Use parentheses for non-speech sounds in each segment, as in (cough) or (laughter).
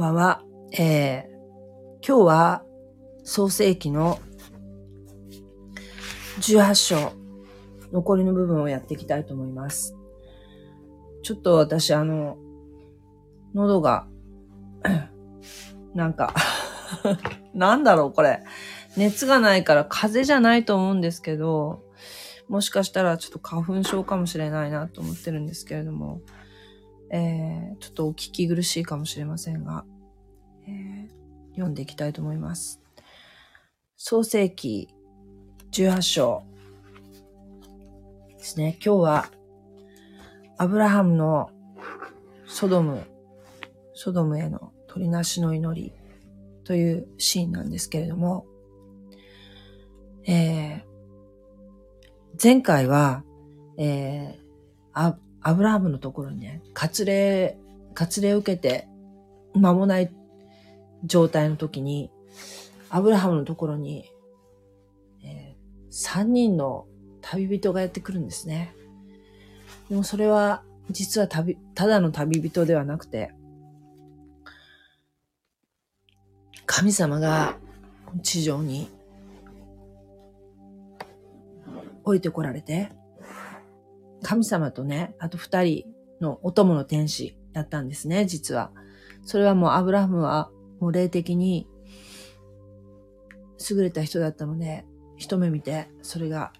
ばんは。えー、今日は創世記の18章、残りの部分をやっていきたいと思います。ちょっと私、あの、喉が、なんか (laughs) なんだろう、これ。熱がないから風邪じゃないと思うんですけど、もしかしたらちょっと花粉症かもしれないなと思ってるんですけれども、えー、ちょっとお聞き苦しいかもしれませんが、えー、読んでいきたいと思います。創世記18章ですね。今日は、アブラハムのソドム、ソドムへの取りなしの祈りというシーンなんですけれども、えー、前回は、えー、アブラハムのところにね、割礼、割礼を受けて間もない状態の時に、アブラハムのところに、えー、3人の旅人がやってくるんですね。でもそれは、実は旅、ただの旅人ではなくて、神様が地上に降りてこられて、神様とね、あと二人のお供の天使だったんですね、実は。それはもうアブラハムはもう霊的に優れた人だったので、一目見て、それが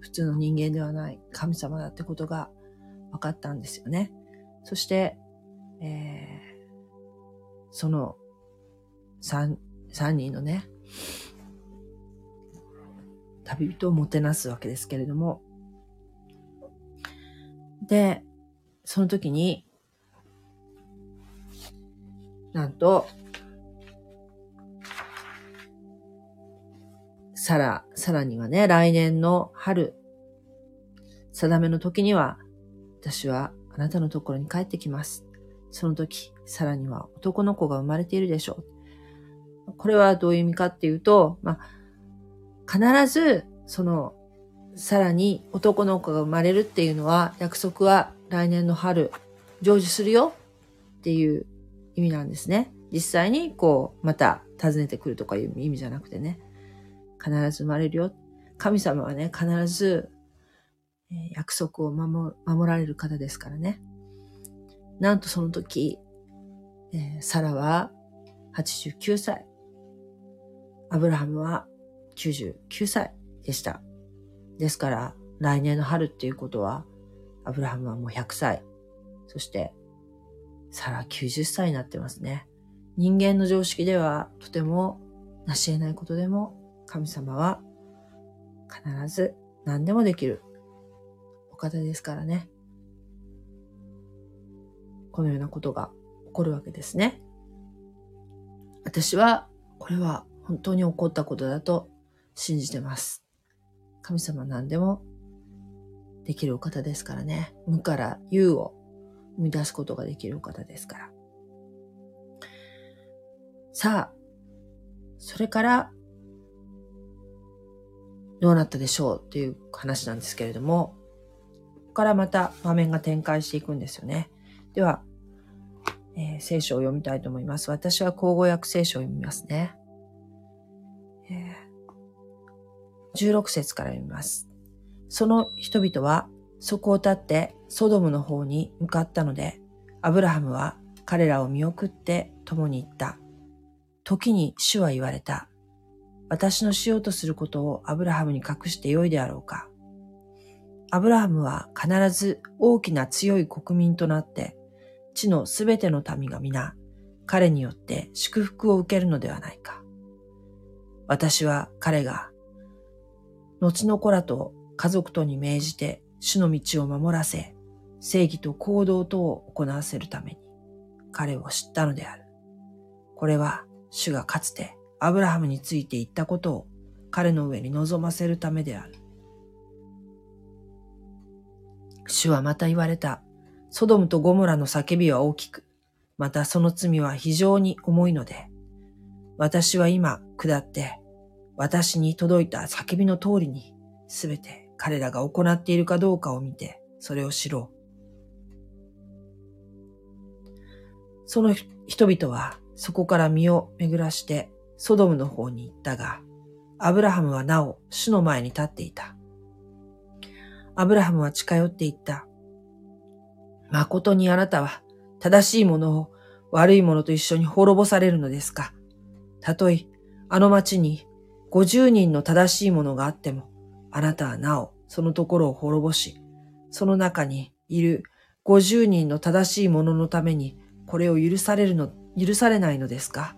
普通の人間ではない神様だってことが分かったんですよね。そして、えー、その三、三人のね、旅人をもてなすわけですけれども、で、その時に、なんと、さら、さらにはね、来年の春、定めの時には、私はあなたのところに帰ってきます。その時、さらには男の子が生まれているでしょう。これはどういう意味かっていうと、まあ、必ず、その、さらに男の子が生まれるっていうのは、約束は来年の春、成就するよっていう意味なんですね。実際にこう、また訪ねてくるとかいう意味じゃなくてね。必ず生まれるよ。神様はね、必ず、約束を守守られる方ですからね。なんとその時、えー、サラは89歳。アブラハムは99歳でした。ですから、来年の春っていうことは、アブラハムはもう100歳。そして、サラ90歳になってますね。人間の常識ではとても成し得ないことでも、神様は必ず何でもできるお方ですからね。このようなことが起こるわけですね。私は、これは本当に起こったことだと信じてます。神様何でもできるお方ですからね。無から有を生み出すことができるお方ですから。さあ、それから、どうなったでしょうっていう話なんですけれども、ここからまた場面が展開していくんですよね。では、えー、聖書を読みたいと思います。私は口語訳聖書を読みますね。えー16節から読みます。その人々はそこを立ってソドムの方に向かったので、アブラハムは彼らを見送って共に行った。時に主は言われた。私のしようとすることをアブラハムに隠してよいであろうか。アブラハムは必ず大きな強い国民となって、地のすべての民が皆、彼によって祝福を受けるのではないか。私は彼が後の子らと家族とに命じて主の道を守らせ、正義と行動とを行わせるために彼を知ったのである。これは主がかつてアブラハムについて言ったことを彼の上に望ませるためである。主はまた言われた。ソドムとゴモラの叫びは大きく、またその罪は非常に重いので、私は今下って私に届いた叫びの通りに、すべて彼らが行っているかどうかを見て、それを知ろう。その人々はそこから身を巡らしてソドムの方に行ったが、アブラハムはなお主の前に立っていた。アブラハムは近寄っていった。誠にあなたは正しいものを悪いものと一緒に滅ぼされるのですかたとえあの町に50人の正しいものがあっても、あなたはなおそのところを滅ぼし、その中にいる50人の正しいもののためにこれを許されるの、許されないのですか？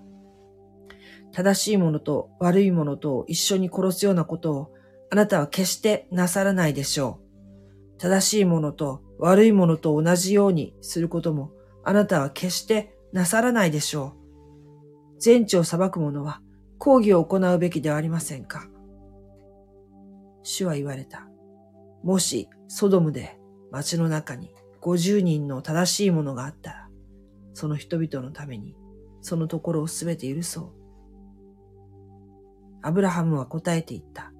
正しいものと悪いものと一緒に殺すようなことをあなたは決してなさらないでしょう。正しいものと悪いものと同じようにすることもあなたは決してなさらないでしょう。全地を裁く者は抗議を行うべきではありませんか？主は言われた。もし、ソドムで町の中に50人の正しいものがあったら、その人々のためにそのところをすべて許そう。アブラハムは答えて言った。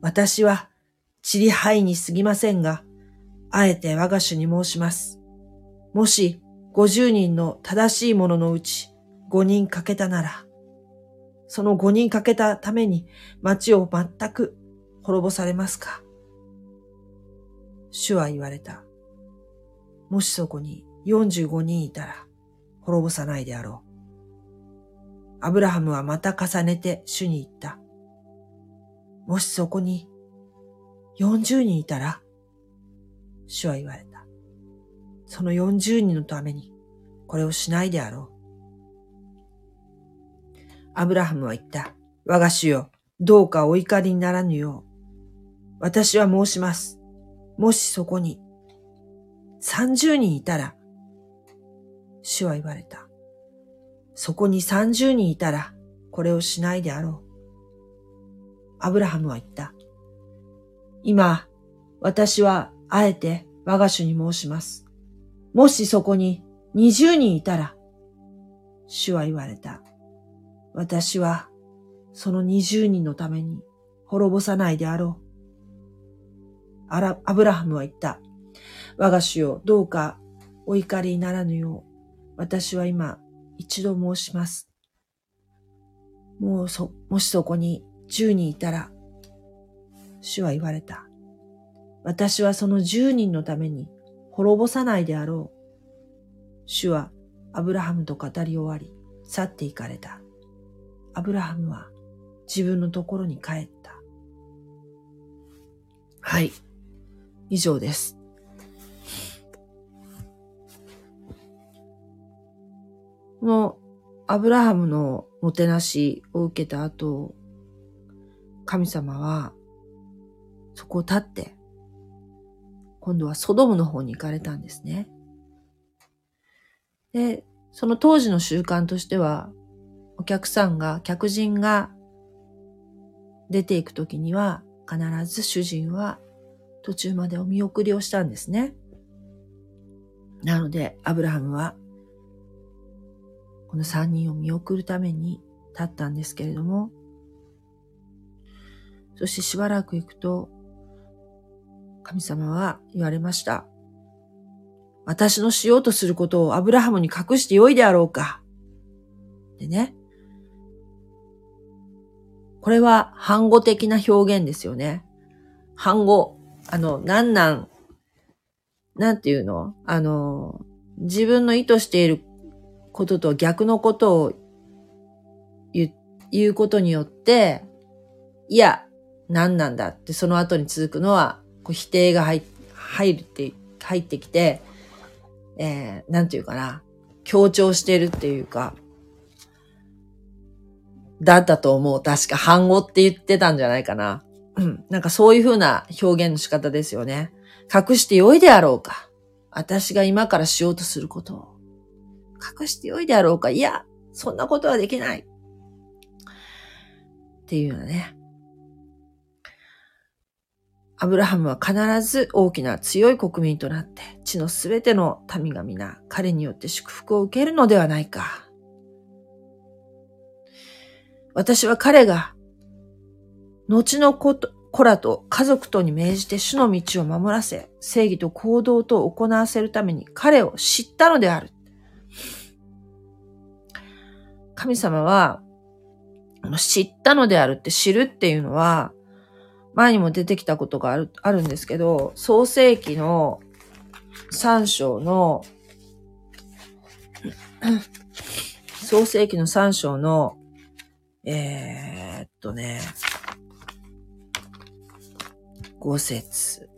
私は、ちりはいに過ぎませんが、あえて我が主に申します。もし、50人の正しいもののうち5人欠けたなら、その5人欠けたために町を全く滅ぼされますか？主は言われた。もしそこに45人いたら滅ぼさないであろう。アブラハムはまた重ねて主に言った。もしそこに40人いたら、主は言われた。その40人のためにこれをしないであろう。アブラハムは言った。我が主よ、どうかお怒りにならぬよう。私は申します。もしそこに30人いたら、主は言われた。そこに30人いたら、これをしないであろう。アブラハムは言った。今、私はあえて我が主に申します。もしそこに20人いたら、主は言われた。私はその20人のために滅ぼさないであろう。アラアブラハムは言った。我が主よ、どうかお怒りにならぬよう、私は今一度申します。もうそ、もしそこに10人いたら、主は言われた。私はその10人のために滅ぼさないであろう。主はアブラハムと語り終わり、去って行かれた。アブラハムは自分のところに帰った。はい。以上です。このアブラハムのもてなしを受けた後、神様はそこを立って、今度はソドムの方に行かれたんですね。で、その当時の習慣としては、お客さんが、客人が出ていくときには、必ず主人は途中までお見送りをしたんですね。なので、アブラハムはこの三人を見送るために立ったんですけれども、そしてしばらく行くと、神様は言われました。私のしようとすることをアブラハムに隠してよいであろうか。でね。これは反語的な表現ですよね。反語。あの、なんなん、なんていうの？あの、自分の意図していることと逆のことを言うことによって、いや、何なんだってその後に続くのは、こう否定が入入るって、入ってきて、えー、なんていうかな、強調しているっていうか、だったと思う。確か、反語って言ってたんじゃないかな。うん。なんかそういう風な表現の仕方ですよね。隠してよいであろうか。私が今からしようとすることを。隠してよいであろうか。いや、そんなことはできない。っていうようなね。アブラハムは必ず大きな強い国民となって、地のすべての民が皆彼によって祝福を受けるのではないか。私は彼が、後の子と子らと家族とに命じて主の道を守らせ、正義と行動と行わせるために彼を知ったのである。神様は、知ったのであるって知るっていうのは、前にも出てきたことがある、あるんですけど、創世記の3章の、創世記の3章の、えー、っとね、5節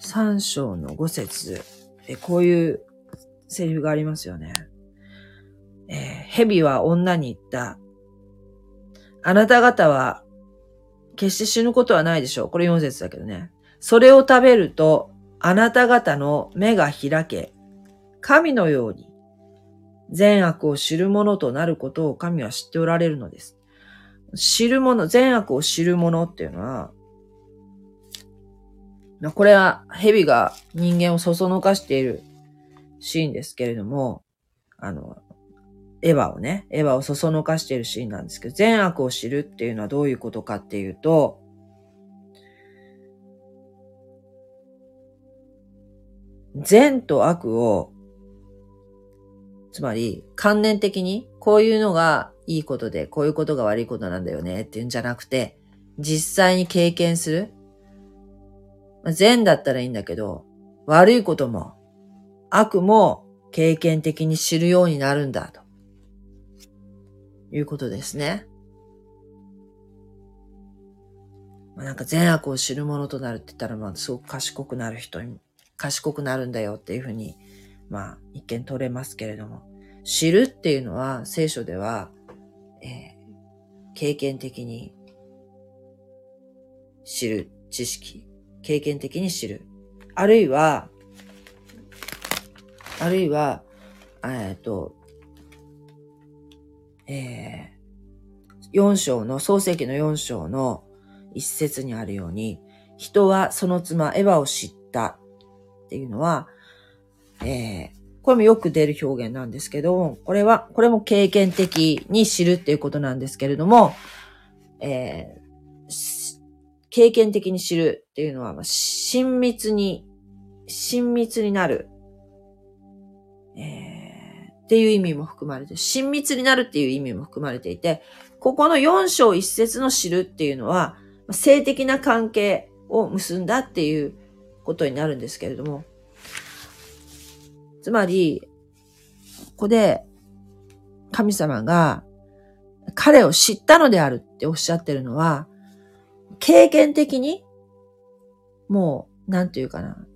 3章の5節え、こういうセリフがありますよね。えー、蛇は女に言った。あなた方は決して死ぬことはないでしょう。これ4節だけどね。それを食べると、あなた方の目が開け、神のように善悪を知る者となることを神は知っておられるのです。知る者、善悪を知る者っていうのは、これは蛇が人間をそそのかしているシーンですけれども、あの、エヴァをね、エヴァをそそのかしているシーンなんですけど、善悪を知るっていうのはどういうことかっていうと、善と悪を、つまり観念的にこういうのがいいことで、こういうことが悪いことなんだよねっていうんじゃなくて、実際に経験する。善だったらいいんだけど、悪いことも、悪も経験的に知るようになるんだと。いうことですね。なんか善悪を知るものとなるって言ったら、まあ、すごく賢くなる人に、賢くなるんだよっていうふうに、まあ、一見取れますけれども、知るっていうのは、聖書では、えー、経験的に知る知識、経験的に知る。あるいは、あるいは、えっ、と、えー、4章の、創世記の4章の一節にあるように、人はその妻エヴァを知ったっていうのは、えー、これもよく出る表現なんですけど、これは、これも経験的に知るっていうことなんですけれども、えー、経験的に知るっていうのは、まあ親密に、親密になる。えーっていう意味も含まれて、親密になるっていう意味も含まれていて、ここの4章一節の知るっていうのは、性的な関係を結んだっていうことになるんですけれども、つまり、ここで神様が彼を知ったのであるっておっしゃってるのは、経験的に、もう、なんていうかな、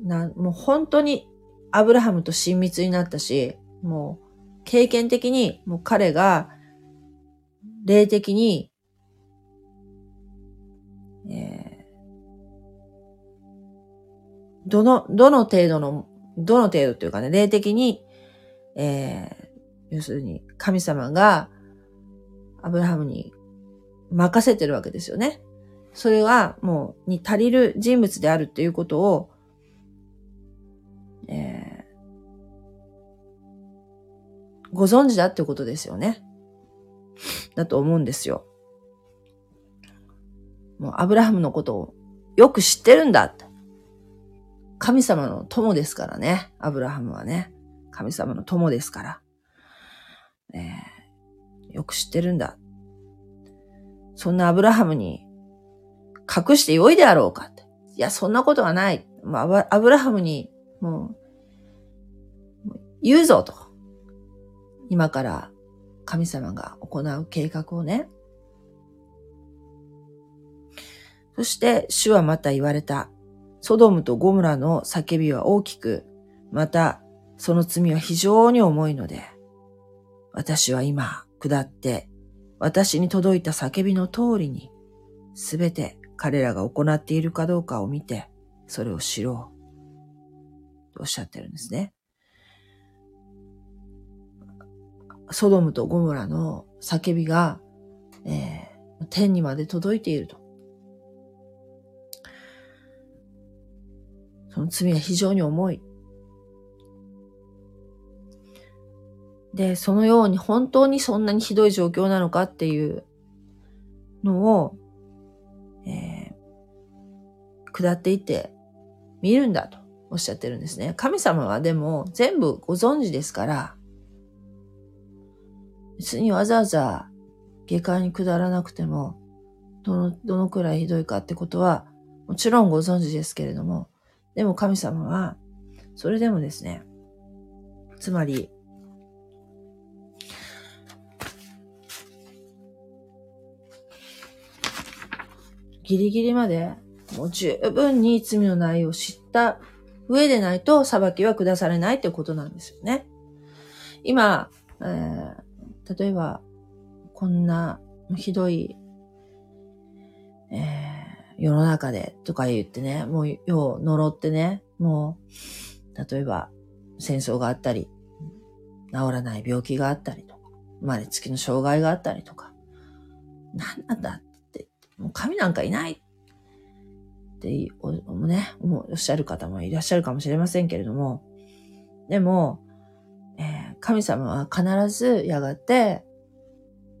なもう本当にアブラハムと親密になったし、もう経験的にもう彼が霊的に、えー、どの、どの程度の、どの程度というかね、霊的に、えー、要するに神様がアブラハムに任せてるわけですよね。それはもうに足りる人物であるっていうことをえー、ご存知だってことですよね。だと思うんですよ。もうアブラハムのことをよく知ってるんだ。神様の友ですからね。アブラハムはね。神様の友ですから。え、よく知ってるんだ。そんなアブラハムに隠してよいであろうかって。いや、そんなことはない。まあ、アブラハムにもう言うぞと。今から神様が行う計画をね。そして主はまた言われた。ソドムとゴムラの叫びは大きく、またその罪は非常に重いので、私は今下って私に届いた叫びの通りに、すべて彼らが行っているかどうかを見て、それを知ろう。とおっしゃってるんですね。ソドムとゴモラの叫びが、えー、天にまで届いていると。その罪は非常に重い。で、そのように本当にそんなにひどい状況なのかっていうのを、えー、下っていって見るんだとおっしゃってるんですね。神様はでも全部ご存知ですから、別にわざわざ下界に下らなくても、どの、どのくらいひどいかってことは、もちろんご存知ですけれども、でも神様は、それでもですね、つまり、ギリギリまで、もう十分に罪の内容を知った上でないと裁きは下されないってことなんですよね。今、えー、例えば、こんなひどい、えー、世の中でとか言ってね、もう世を呪ってね、もう、例えば戦争があったり、治らない病気があったりとか、生まれつきの障害があったりとか、何なんだってもう神なんかいないっておね、もうおっしゃる方もいらっしゃるかもしれませんけれども、でも、えー、神様は必ずやがて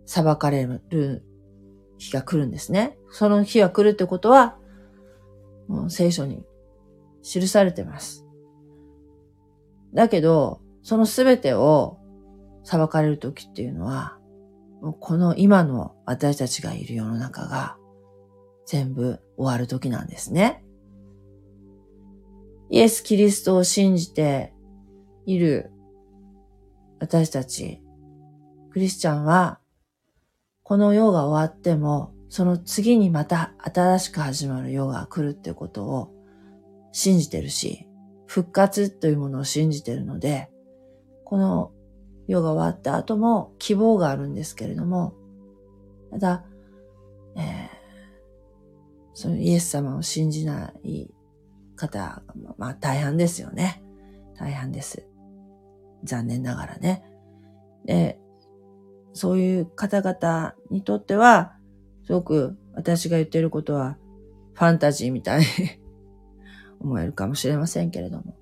裁かれる日が来るんですね。その日が来るってことは、もう聖書に記されてます。だけど、そのすべてを裁かれる時っていうのは、もうこの今の私たちがいる世の中が全部終わる時なんですね。イエス・キリストを信じている私たち、クリスチャンは、この世が終わっても、その次にまた新しく始まる世が来るってことを信じてるし、復活というものを信じてるので、この世が終わった後も希望があるんですけれども、ただ、えー、そのイエス様を信じない方、まあ大半ですよね。大半です。残念ながらね。で、そういう方々にとっては、すごく私が言ってることはファンタジーみたいに (laughs) 思えるかもしれませんけれども、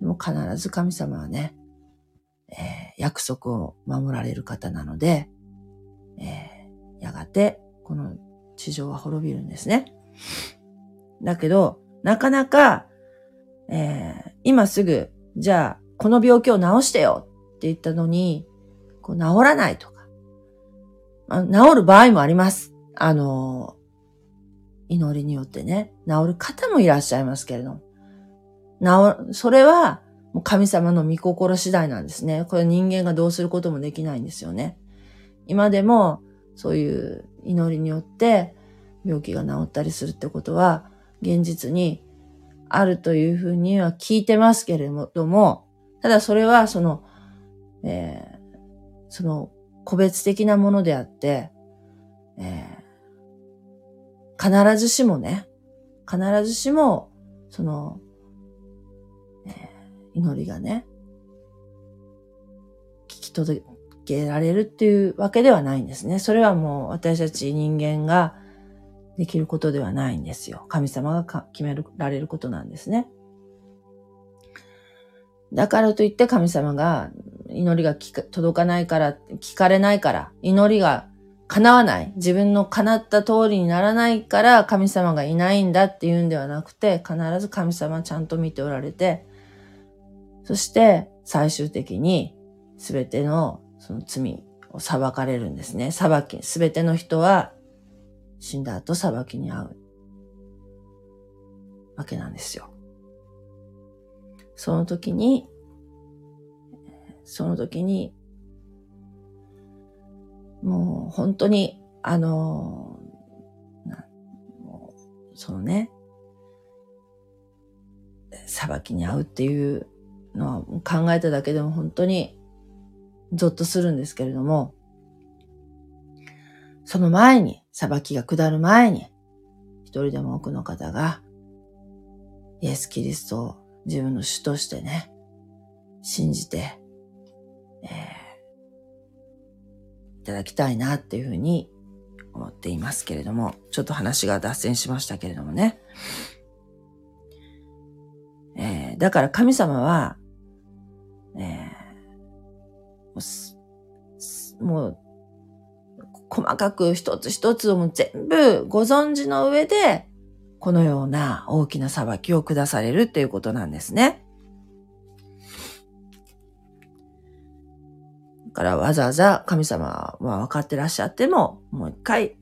でも必ず神様はね、えー、約束を守られる方なので、えー、やがてこの地上は滅びるんですね。だけど、なかなか、えー、今すぐ、じゃあ、この病気を治してよって言ったのに、こう治らないとか、治る場合もあります。あの、祈りによってね、治る方もいらっしゃいますけれども、治、それは、神様の御心次第なんですね。これ人間がどうすることもできないんですよね。今でも、そういう祈りによって、病気が治ったりするってことは、現実にあるというふうには聞いてますけれども、ただそれはその、えー、その個別的なものであって、えー、必ずしもね、必ずしも、その、えー、祈りがね、聞き届けられるっていうわけではないんですね。それはもう私たち人間ができることではないんですよ。神様が決められることなんですね。だからといって神様が祈りが届かないから、聞かれないから、祈りが叶わない。自分の叶った通りにならないから神様がいないんだっていうんではなくて、必ず神様ちゃんと見ておられて、そして最終的に全てのその罪を裁かれるんですね。裁き、全ての人は死んだ後裁きに遭うわけなんですよ。その時に、その時に、もう本当に、あの、もうそのね、裁きに遭うっていうのは考えただけでも本当にゾッとするんですけれども、その前に、裁きが下る前に、一人でも多くの方が、イエス・キリストを自分の主としてね、信じて、ただきたいなっていうふうに思っていますけれども、ちょっと話が脱線しましたけれどもね。えー、だから神様は、えー、もう細かく一つ一つをも全部ご存知の上で、このような大きな裁きを下されるっていうことなんですね。からわざわざ神様は分かってらっしゃっても、もう一回、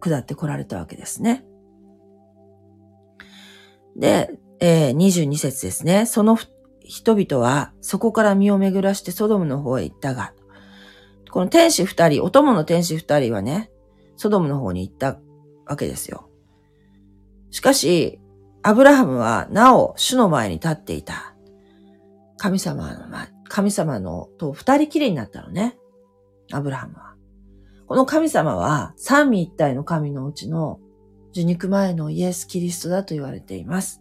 下って来られたわけですね。で、えー、22節ですね。その人々はそこから身を巡らしてソドムの方へ行ったが、この天使二人、お供の天使二人はね、ソドムの方に行ったわけですよ。しかし、アブラハムはなお主の前に立っていた。神様の前、神様のと二人きりになったのね。アブラハムは。この神様は三位一体の神のうちの受肉前のイエス・キリストだと言われています。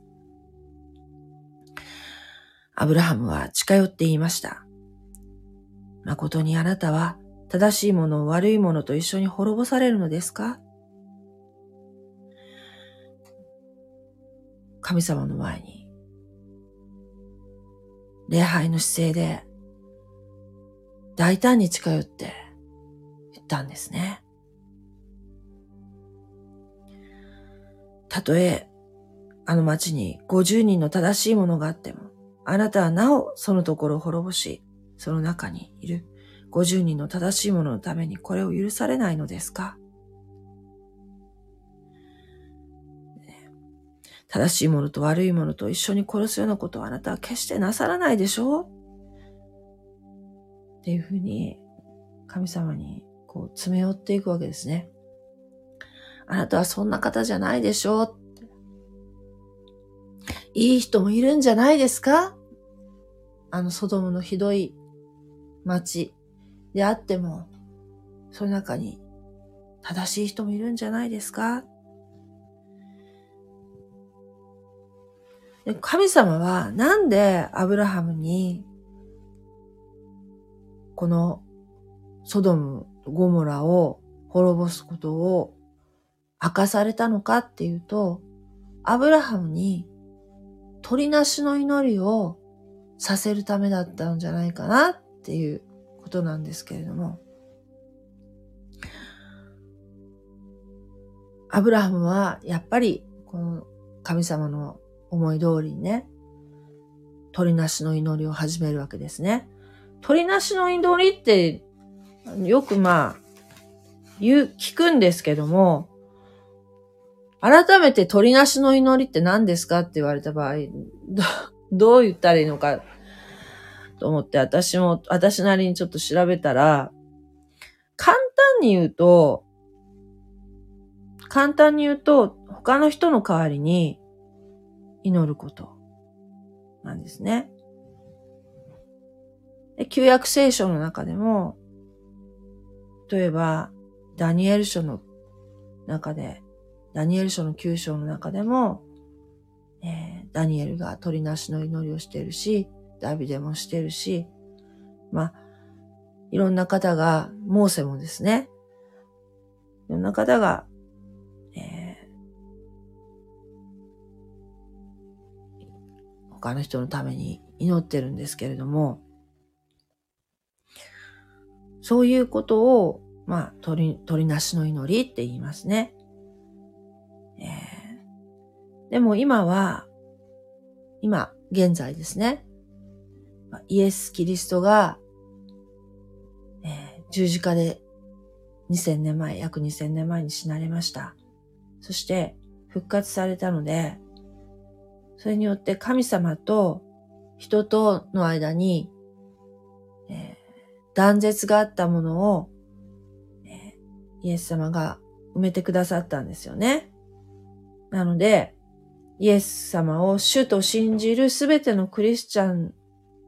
アブラハムは近寄って言いました。誠にあなたは正しいものを悪いものと一緒に滅ぼされるのですか？神様の前に、礼拝の姿勢で、大胆に近寄って言ったんですね。たとえ、あの町に50人の正しいものがあっても、あなたはなおそのところを滅ぼし、その中にいる50人の正しいもののためにこれを許されないのですか？正しいものと悪いものと一緒に殺すようなことをあなたは決してなさらないでしょうっていうふうに神様にこう詰め寄っていくわけですね。あなたはそんな方じゃないでしょう。いい人もいるんじゃないですかあのソドムのひどい街であっても、その中に正しい人もいるんじゃないですか神様はなんでアブラハムにこのソドム、ゴモラを滅ぼすことを明かされたのかっていうと、アブラハムに鳥なしの祈りをさせるためだったんじゃないかなっていうことなんですけれども、アブラハムはやっぱりこの神様の思い通りにね、鳥なしの祈りを始めるわけですね。鳥なしの祈りって、よくまあ、言う、聞くんですけども、改めて鳥なしの祈りって何ですかって言われた場合、どどう言ったらいいのかと思って私も、私なりにちょっと調べたら、簡単に言うと、簡単に言うと、他の人の代わりに祈ることなんですね。で旧約聖書の中でも、例えば、ダニエル書の中で、ダニエル書の9章の中でも、えー、ダニエルが鳥なしの祈りをしてるし、ダビデもしてるし、まあ、いろんな方が、モーセもですね、いろんな方が、他の人のために祈ってるんですけれども、そういうことを、まあ、鳥、鳥なしの祈りって言いますね。えー、でも今は、今、現在ですね。イエス・キリストが、えー、十字架で2000年前、約2000年前に死なれました。そして復活されたので、それによって神様と人との間に、えー、断絶があったものを、えー、イエス様が埋めてくださったんですよね。なので、イエス様を主と信じるすべてのクリスチャン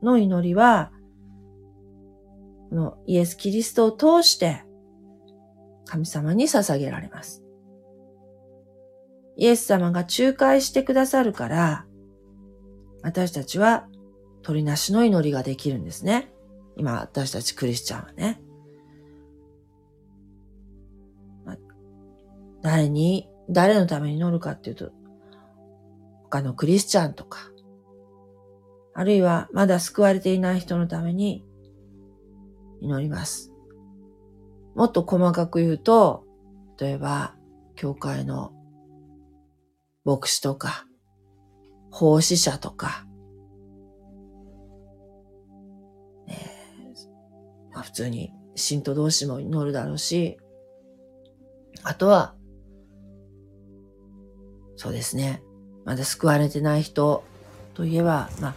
の祈りは、このイエス・キリストを通して神様に捧げられます。イエス様が仲介してくださるから、私たちは鳥なしの祈りができるんですね。今、私たちクリスチャンはね。誰に、誰のために祈るかっていうと、他のクリスチャンとか、あるいはまだ救われていない人のために祈ります。もっと細かく言うと、例えば、教会の牧師とか、奉仕者とか、えまあ、普通に信徒同士も祈るだろうし、あとは、そうですね。まだ救われてない人といえば、まあ、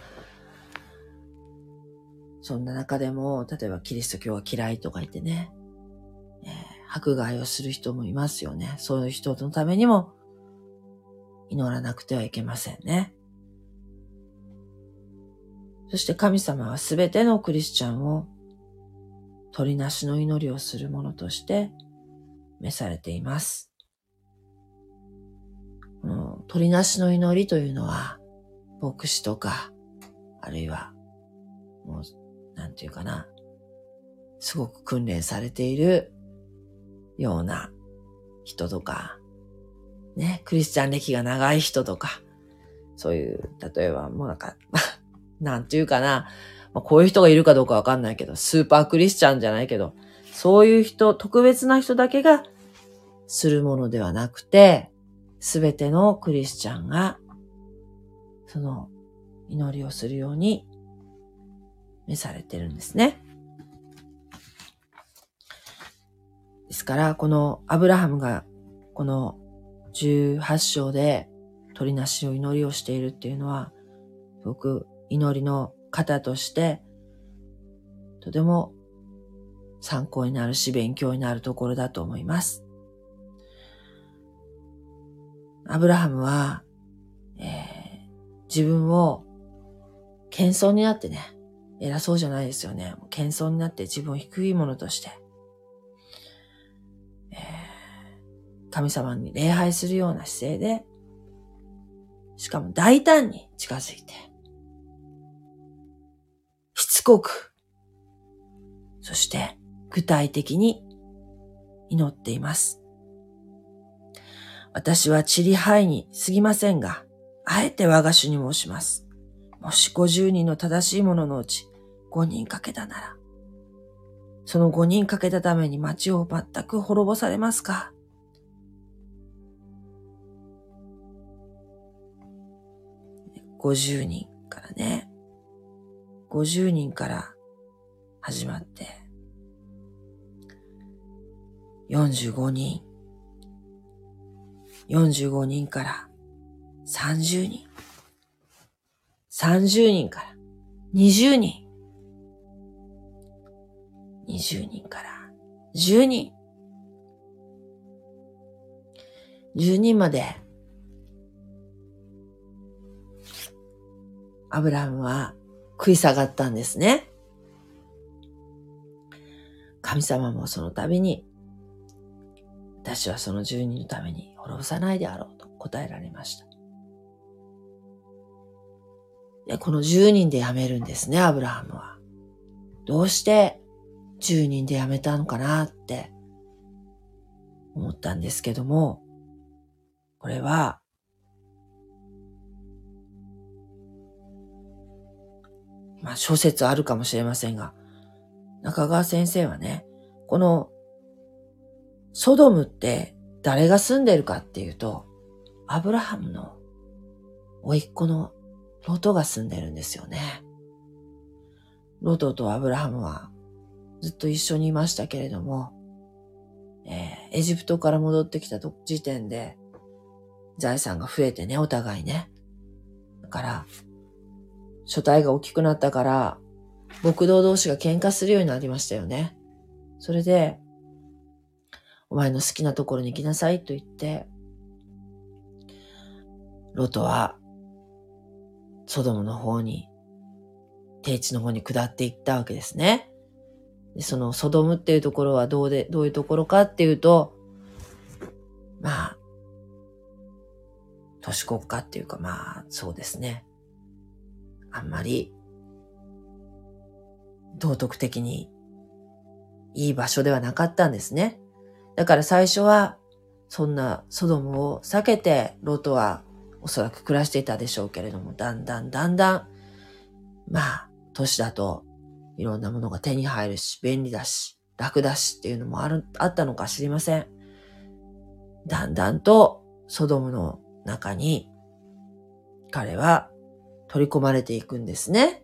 そんな中でも、例えばキリスト教は嫌いとか言ってね、えー、迫害をする人もいますよね。そういう人のためにも祈らなくてはいけませんね。そして神様はすべてのクリスチャンを鳥なしの祈りをするものとして召されています。この鳥なしの祈りというのは、牧師とか、あるいは、もう、なんていうかな、すごく訓練されているような人とか、ね、クリスチャン歴が長い人とか、そういう、例えばもうなんか、(laughs) なんていうかな、まあ、こういう人がいるかどうかわかんないけど、スーパークリスチャンじゃないけど、そういう人、特別な人だけがするものではなくて、すべてのクリスチャンが、その祈りをするように召されてるんですね。ですから、このアブラハムが、この18章で鳥なしの祈りをしているっていうのは、すごく祈りの方として、とても参考になるし勉強になるところだと思います。アブラハムは、えー、自分を謙遜になってね、偉そうじゃないですよね。謙遜になって自分を低いものとして、神様に礼拝するような姿勢で、しかも大胆に近づいて、しつこく、そして具体的に祈っています。私はチリハイに過ぎませんが、あえて我が主に申します。もし50人の正しい者ののうち5人かけたなら、その5人かけたために町を全く滅ぼされますか？50人からね、50人から始まって、45人、45人から30人。30人から20人。20人から10人。10人まで、アブラハムは食い下がったんですね。神様もその度に私はその住人のために滅ぼさないであろうと答えられました。でこの10人で辞めるんですね、アブラハムは。どうして10人で辞めたのかなって思ったんですけども、これは、まあ諸説あるかもしれませんが、中川先生はね、このソドムって誰が住んでるかっていうと、アブラハムの甥っ子のロトが住んでるんですよね。ロトとアブラハムはずっと一緒にいましたけれども、えー、エジプトから戻ってきた時点で財産が増えてね、お互いね。だから、書体が大きくなったから、牧道同士が喧嘩するようになりましたよね。それで、お前の好きなところに行きなさいと言って、ロトは、ソドムの方に、低地の方に下っていったわけですね。でそのソドムっていうところはどうで、どういうところかっていうと、まあ、都市国家っていうかまあ、そうですね。あんまり、道徳的にいい場所ではなかったんですね。だから最初は、そんなソドムを避けて、ロトはおそらく暮らしていたでしょうけれども、だんだんだんだん、まあ、都市だといろんなものが手に入るし、便利だし、楽だしっていうのもある、あったのか知りません。だんだんとソドムの中に彼は取り込まれていくんですね。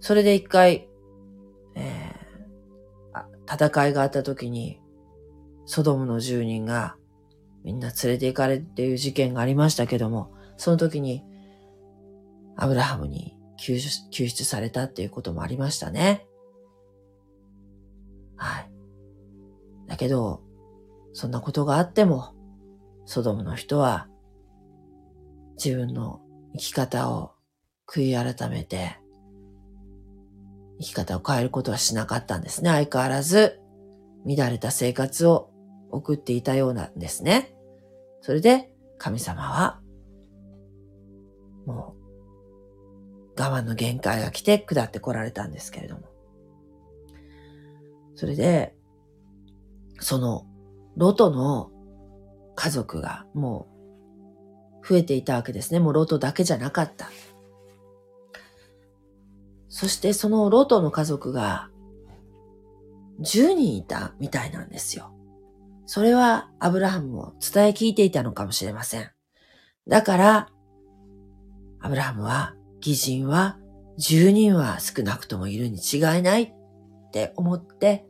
それで一回戦いがあった時に、ソドムの住人がみんな連れて行かれっていう事件がありましたけども、その時にアブラハムに救出救出されたっていうこともありましたね。はい。だけど、そんなことがあっても、ソドムの人は自分の生き方を悔い改めて、生き方を変えることはしなかったんですね。相変わらず乱れた生活を送っていたようなんですね。それで神様はもう我慢の限界が来て下って来られたんですけれども。それで、そのロトの家族がもう増えていたわけですね。もうロトだけじゃなかった。そしてそのロトの家族が10人いたみたいなんですよ。それはアブラハムも伝え聞いていたのかもしれません。だから、アブラハムは、義人は10人は少なくともいるに違いないって思って、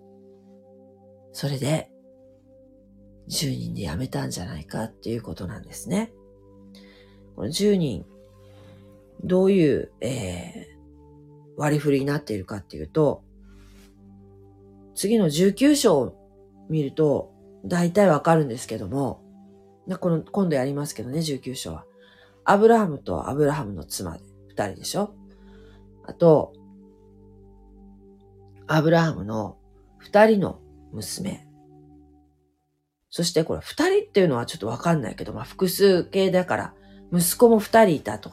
それで10人で辞めたんじゃないかっていうことなんですね。この10人、どういう、えー、割り振りになっているかっていうと、次の19章を見ると、大体わかるんですけども、この、今度やりますけどね、19章は。アブラハムとアブラハムの妻で、二人でしょあと、アブラハムの二人の娘。そしてこれ二人っていうのはちょっとわかんないけど、まあ複数形だから、息子も二人いたと。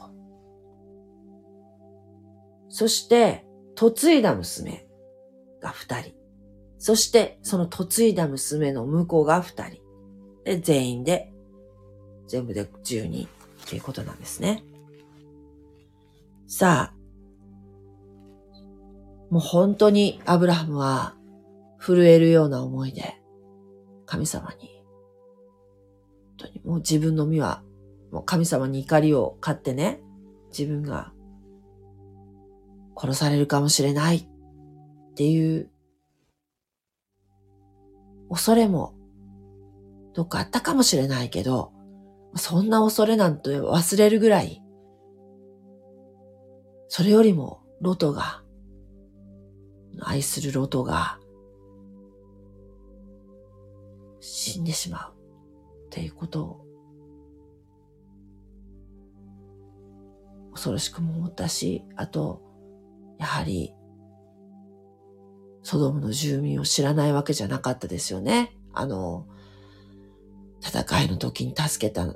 そして、嫁いだ娘が二人。そして、その嫁いだ娘の婿が二人。で、全員で、全部で十人っていうことなんですね。さあ、もう本当にアブラハムは震えるような思いで神様に本当にもう自分の身は、もう神様に怒りを買ってね、自分が殺されるかもしれないっていう恐れもどっかあったかもしれないけど、そんな恐れなんて忘れるぐらい、それよりもロトが、愛するロトが死んでしまう。っていうことを恐ろしくも思ったし、あと、やはり、ソドムの住民を知らないわけじゃなかったですよね。あの、戦いの時に助けた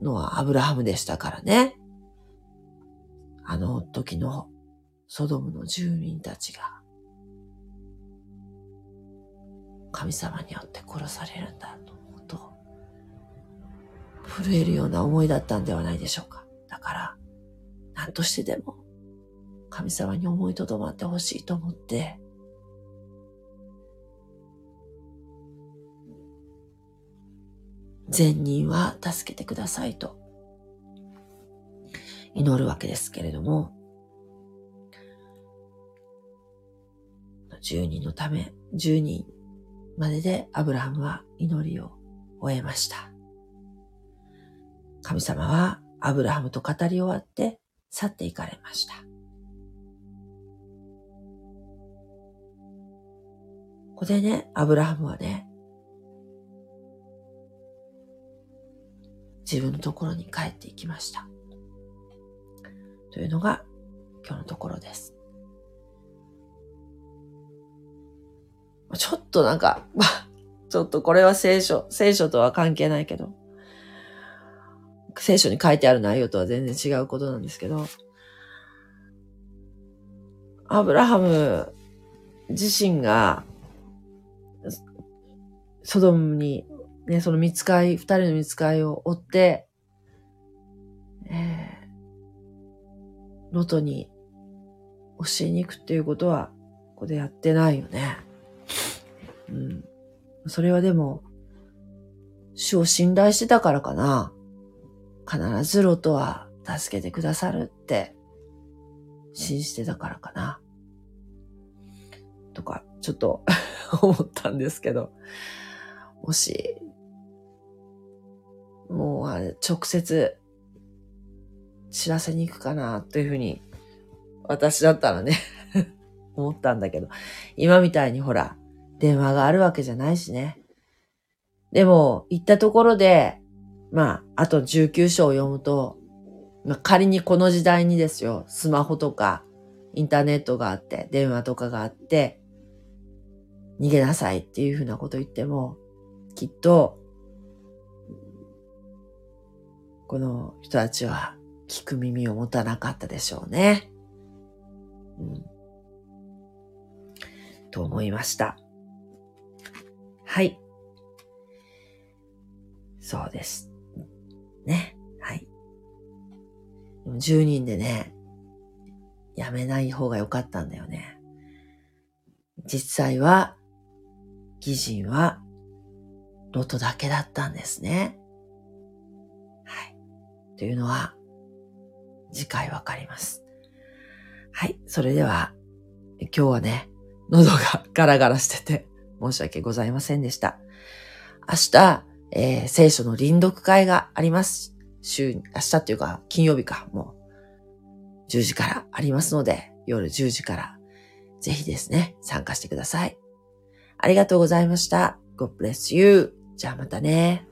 のはアブラハムでしたからね。あの時のソドムの住民たちが神様によって殺されるんだと。震えるような思いだったんではないでしょうか。だから、としてでも、神様に思いとどまってほしいと思って、善人は助けてくださいと祈るわけですけれども、10人のため、10人まででアブラハムは祈りを終えました。神様はアブラハムと語り終わって去っていかれました。ここでね、アブラハムはね、自分のところに帰っていきました。というのが今日のところです。ちょっとなんか、ちょっとこれは聖書、聖書とは関係ないけど、聖書に書いてある内容とは全然違うことなんですけど、アブラハム自身が、ソドムに、ね、その見つかい、二人の見つかいを追って、えー、ロトに教えに行くっていうことは、ここでやってないよね。うん。それはでも、主を信頼してたからかな。必ずロトは助けてくださるって信じてたからかな。とか、ちょっと (laughs) 思ったんですけど、もし、もうあれ、直接知らせに行くかなというふうに、私だったらね (laughs) 思ったんだけど、今みたいにほら、電話があるわけじゃないしね。でも、行ったところで、まあ、あと19章を読むと、まあ、仮にこの時代にですよ、スマホとか、インターネットがあって、電話とかがあって、逃げなさいっていうふうなこと言っても、きっと、この人たちは聞く耳を持たなかったでしょうね。うん。と思いました。はい。そうです。10人でね、やめない方が良かったんだよね。実際は、義人は、ロトだけだったんですね。はい。というのは、次回わかります。はい。それでは、今日はね、喉が (laughs) ガラガラしてて申し訳ございませんでした。明日、えー、聖書の臨読会があります。週、明日っていうか、金曜日か、もう、10時からありますので、夜10時から、ぜひですね、参加してください。ありがとうございました。God bless you. じゃあまたね。